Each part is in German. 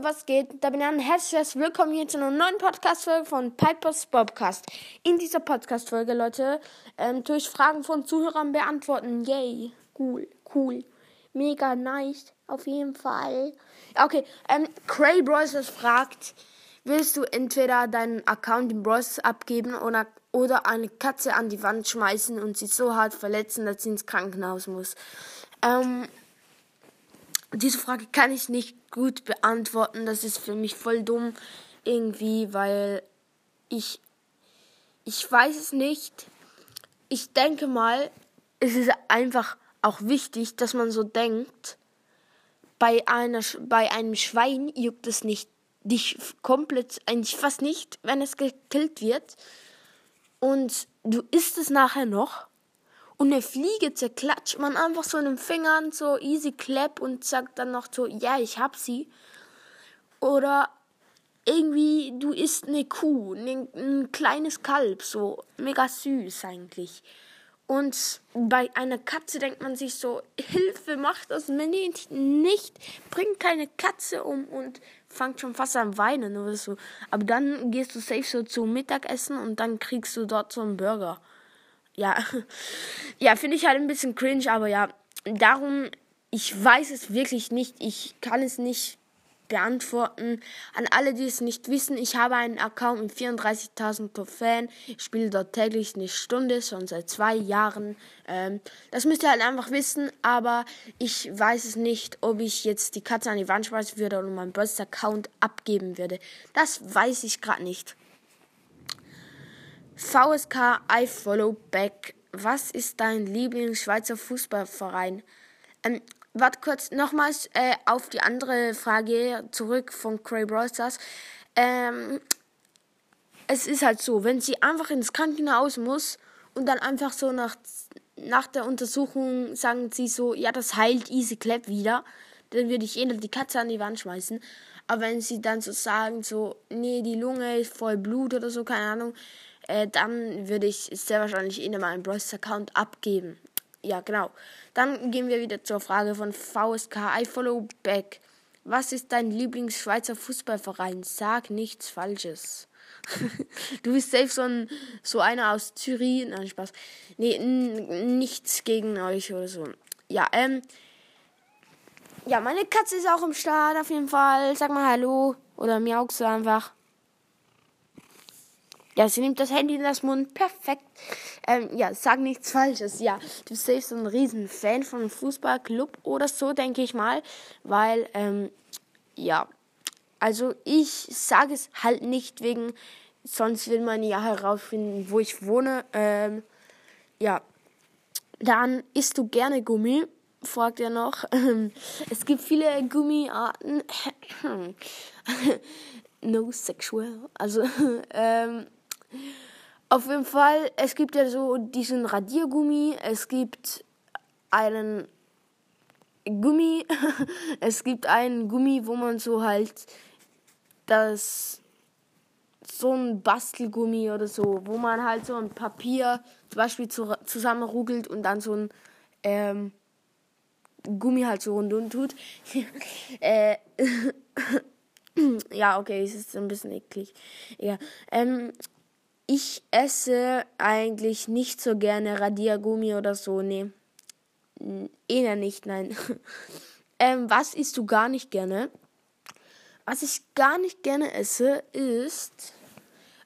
Was geht? Da bin ich ein herzliches Willkommen hier zu einer neuen Podcast-Folge von Pipers Bobcast. In dieser Podcast-Folge, Leute, ähm, tue ich Fragen von Zuhörern beantworten. Yay, cool, cool, mega nice, auf jeden Fall. Okay, ähm, Cray Bros. fragt, willst du entweder deinen Account in Bros. abgeben oder, oder eine Katze an die Wand schmeißen und sie so hart verletzen, dass sie ins Krankenhaus muss? Ähm, diese Frage kann ich nicht gut beantworten. Das ist für mich voll dumm irgendwie, weil ich ich weiß es nicht. Ich denke mal, es ist einfach auch wichtig, dass man so denkt. Bei einer bei einem Schwein juckt es nicht dich komplett eigentlich fast nicht, wenn es gekillt wird. Und du isst es nachher noch und eine Fliege zerklatscht man einfach so in den Fingern, so easy clap und sagt dann noch so, ja, ich hab sie. Oder irgendwie, du isst eine Kuh, ein, ein kleines Kalb, so mega süß eigentlich. Und bei einer Katze denkt man sich so, Hilfe, macht das nicht, nicht, bringt keine Katze um und fangt schon fast an weinen oder so. Aber dann gehst du safe so zum Mittagessen und dann kriegst du dort so einen Burger ja, ja, finde ich halt ein bisschen cringe, aber ja, darum, ich weiß es wirklich nicht, ich kann es nicht beantworten. An alle, die es nicht wissen, ich habe einen Account mit 34.000 Trophäen. Ich spiele dort täglich eine Stunde, schon seit zwei Jahren. Ähm, das müsst ihr halt einfach wissen, aber ich weiß es nicht, ob ich jetzt die Katze an die Wand schmeißen würde oder meinen Burst-Account abgeben würde. Das weiß ich gerade nicht. VSK I follow back. Was ist dein Lieblings-Schweizer Fußballverein? Ähm, warte kurz nochmals äh, auf die andere Frage zurück von Cray Brawlstars. Ähm, es ist halt so, wenn sie einfach ins Krankenhaus muss und dann einfach so nach, nach der Untersuchung sagen sie so, ja, das heilt easy clap wieder, dann würde ich eh die Katze an die Wand schmeißen. Aber wenn sie dann so sagen, so, nee, die Lunge ist voll Blut oder so, keine Ahnung, äh, dann würde ich sehr wahrscheinlich Ihnen meinen Bros-Account abgeben. Ja, genau. Dann gehen wir wieder zur Frage von VSK I follow back. Was ist dein Lieblings-Schweizer Fußballverein? Sag nichts Falsches. du bist selbst so, ein, so einer aus Zürich. Nein, Spaß. Nee, nichts gegen euch oder so. Ja, ähm. Ja, meine Katze ist auch im Start auf jeden Fall. Sag mal Hallo. Oder miaukst du einfach. Ja, sie nimmt das Handy in das Mund. Perfekt. Ähm, ja, sag nichts Falsches. Ja, du bist selbst ein riesen Fan von einem Fußballclub oder so, denke ich mal. Weil, ähm, ja, also ich sage es halt nicht wegen, sonst will man ja herausfinden, wo ich wohne. Ähm, ja, dann isst du gerne Gummi? fragt er noch. es gibt viele Gummiarten. no sexual. Also, ähm, auf jeden Fall, es gibt ja so diesen Radiergummi, es gibt einen Gummi, es gibt einen Gummi, wo man so halt das so ein Bastelgummi oder so, wo man halt so ein Papier zum Beispiel zu, zusammenrugelt und dann so ein ähm, Gummi halt so rundum tut. äh, ja, okay, es ist ein bisschen eklig. Ja, ähm, ich esse eigentlich nicht so gerne Radiergummi oder so, nee. Eher nicht, nein. ähm, was isst du gar nicht gerne? Was ich gar nicht gerne esse, ist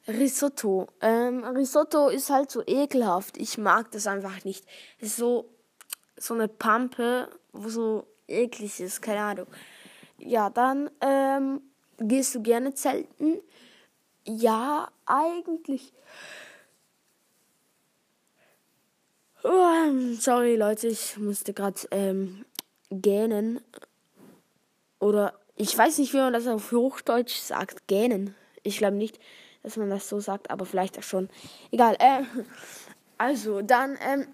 Risotto. Ähm, Risotto ist halt so ekelhaft. Ich mag das einfach nicht. Es ist so, so eine Pampe, wo so eklig ist, keine Ahnung. Ja, dann ähm, gehst du gerne zelten. Ja, eigentlich. Oh, sorry, Leute, ich musste gerade ähm, gähnen. Oder ich weiß nicht, wie man das auf Hochdeutsch sagt. Gähnen. Ich glaube nicht, dass man das so sagt, aber vielleicht auch schon. Egal. Äh, also, dann ähm,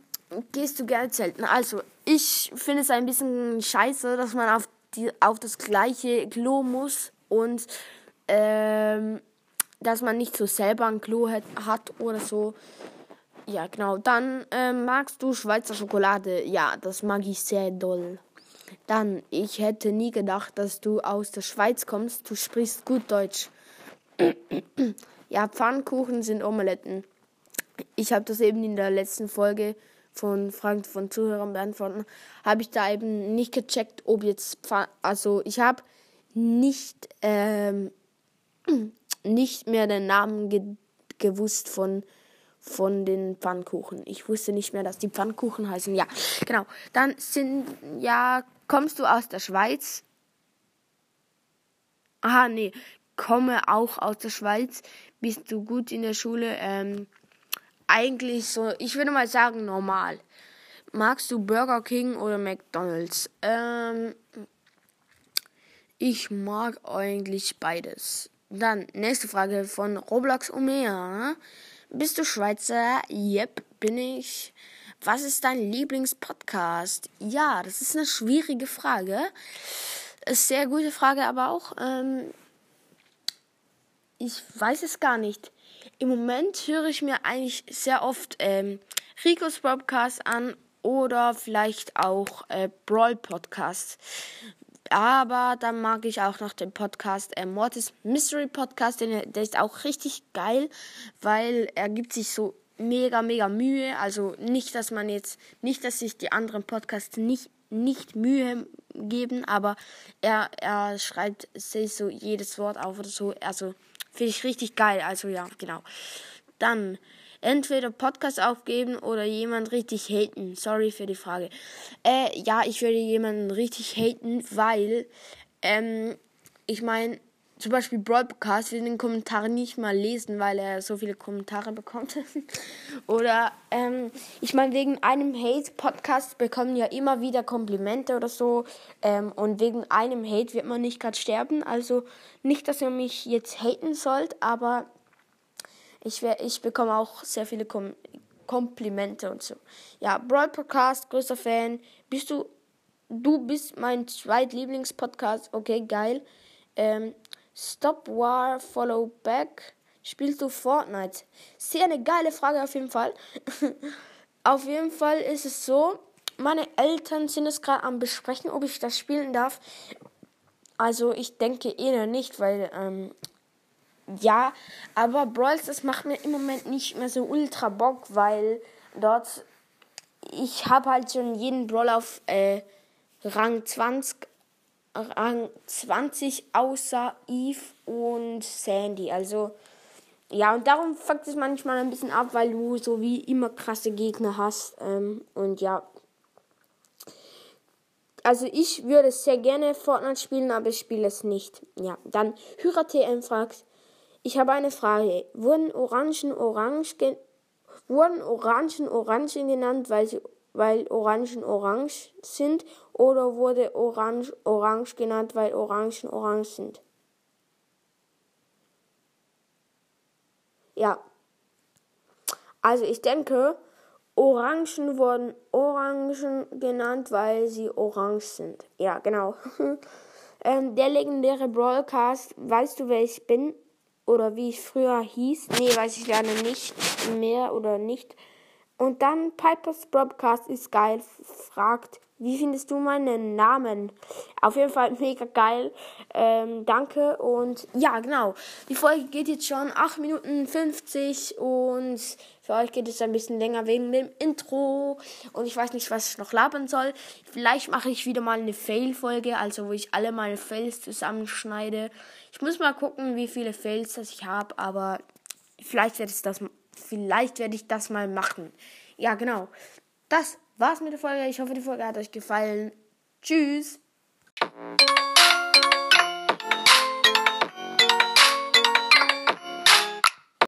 gehst du gerne zelten. Also, ich finde es ein bisschen scheiße, dass man auf, die, auf das gleiche Klo muss und ähm, dass man nicht so selber ein Klo hat, oder so. Ja, genau. Dann äh, magst du Schweizer Schokolade. Ja, das mag ich sehr doll. Dann, ich hätte nie gedacht, dass du aus der Schweiz kommst. Du sprichst gut Deutsch. ja, Pfannkuchen sind Omeletten. Ich habe das eben in der letzten Folge von Fragen von Zuhörern beantworten, habe ich da eben nicht gecheckt, ob jetzt, Pfann also ich habe nicht, ähm, nicht mehr den Namen ge gewusst von, von den Pfannkuchen. Ich wusste nicht mehr, dass die Pfannkuchen heißen. Ja, genau. Dann sind, ja, kommst du aus der Schweiz? Aha, nee, komme auch aus der Schweiz. Bist du gut in der Schule? Ähm, eigentlich so, ich würde mal sagen, normal. Magst du Burger King oder McDonald's? Ähm, ich mag eigentlich beides. Dann, nächste Frage von Roblox Omea. Bist du Schweizer? Yep, bin ich. Was ist dein Lieblingspodcast? Ja, das ist eine schwierige Frage. Ist sehr gute Frage, aber auch, ähm, ich weiß es gar nicht. Im Moment höre ich mir eigentlich sehr oft ähm, Ricos Podcast an oder vielleicht auch äh, Brawl Podcast. Aber dann mag ich auch noch den Podcast äh, Mortis Mystery Podcast, den, der ist auch richtig geil, weil er gibt sich so mega, mega Mühe. Also nicht, dass man jetzt, nicht, dass sich die anderen Podcasts nicht, nicht Mühe geben, aber er, er schreibt sich so jedes Wort auf oder so. Also Finde ich richtig geil. Also ja, genau. Dann entweder Podcast aufgeben oder jemand richtig haten. Sorry für die Frage. Äh, ja, ich würde jemanden richtig haten, weil, ähm, ich meine, zum Beispiel Broadcast will den Kommentar nicht mal lesen, weil er so viele Kommentare bekommt. oder, ähm, ich meine, wegen einem Hate-Podcast bekommen ja immer wieder Komplimente oder so. Ähm, und wegen einem Hate wird man nicht gerade sterben. Also nicht, dass ihr mich jetzt haten sollt, aber ich, wär, ich bekomme auch sehr viele Kom Komplimente und so. Ja, Broad Podcast, größter Fan. Bist du, du bist mein zweitlieblingspodcast. Okay, geil. Ähm, Stop War Follow Back. Spielst du Fortnite? Sehr eine geile Frage auf jeden Fall. auf jeden Fall ist es so, meine Eltern sind es gerade am besprechen, ob ich das spielen darf. Also ich denke eher nicht, weil ähm, ja, aber Brawls, das macht mir im Moment nicht mehr so ultra Bock, weil dort ich habe halt schon jeden Brawl auf äh, Rang 20 Rang 20 außer Eve und Sandy. Also, ja, und darum fuckt es manchmal ein bisschen ab, weil du so wie immer krasse Gegner hast. Ähm, und ja. Also ich würde sehr gerne Fortnite spielen, aber ich spiele es nicht. Ja, dann Hyra TM fragt, ich habe eine Frage. Wurden Orangen orange wurden Orangen Orangen genannt, weil sie weil Orangen orange sind oder wurde Orange orange genannt, weil Orangen orange sind? Ja. Also ich denke, Orangen wurden Orangen genannt, weil sie orange sind. Ja, genau. ähm, der legendäre Broadcast, weißt du, wer ich bin? Oder wie ich früher hieß? Nee, weiß ich leider nicht mehr oder nicht. Und dann Pipers Broadcast ist geil, fragt, wie findest du meinen Namen? Auf jeden Fall mega geil. Ähm, danke. Und ja, genau. Die Folge geht jetzt schon 8 Minuten 50 und für euch geht es ein bisschen länger wegen dem Intro. Und ich weiß nicht, was ich noch labern soll. Vielleicht mache ich wieder mal eine Fail-Folge, also wo ich alle meine Fails zusammenschneide. Ich muss mal gucken, wie viele Fails das ich habe, aber vielleicht werde ich das vielleicht werde ich das mal machen. Ja, genau. Das war's mit der Folge. Ich hoffe, die Folge hat euch gefallen. Tschüss.